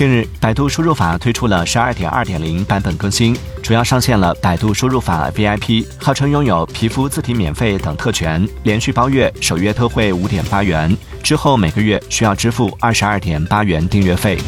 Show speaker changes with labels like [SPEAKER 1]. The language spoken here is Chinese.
[SPEAKER 1] 近日百度输入法推出了十二点二点零版本更新主要上线了百度输入法 vip 号称拥有皮肤字体免费等特权连续包月首月特惠五点八元之后每个月需要支付二十二点八元订阅费。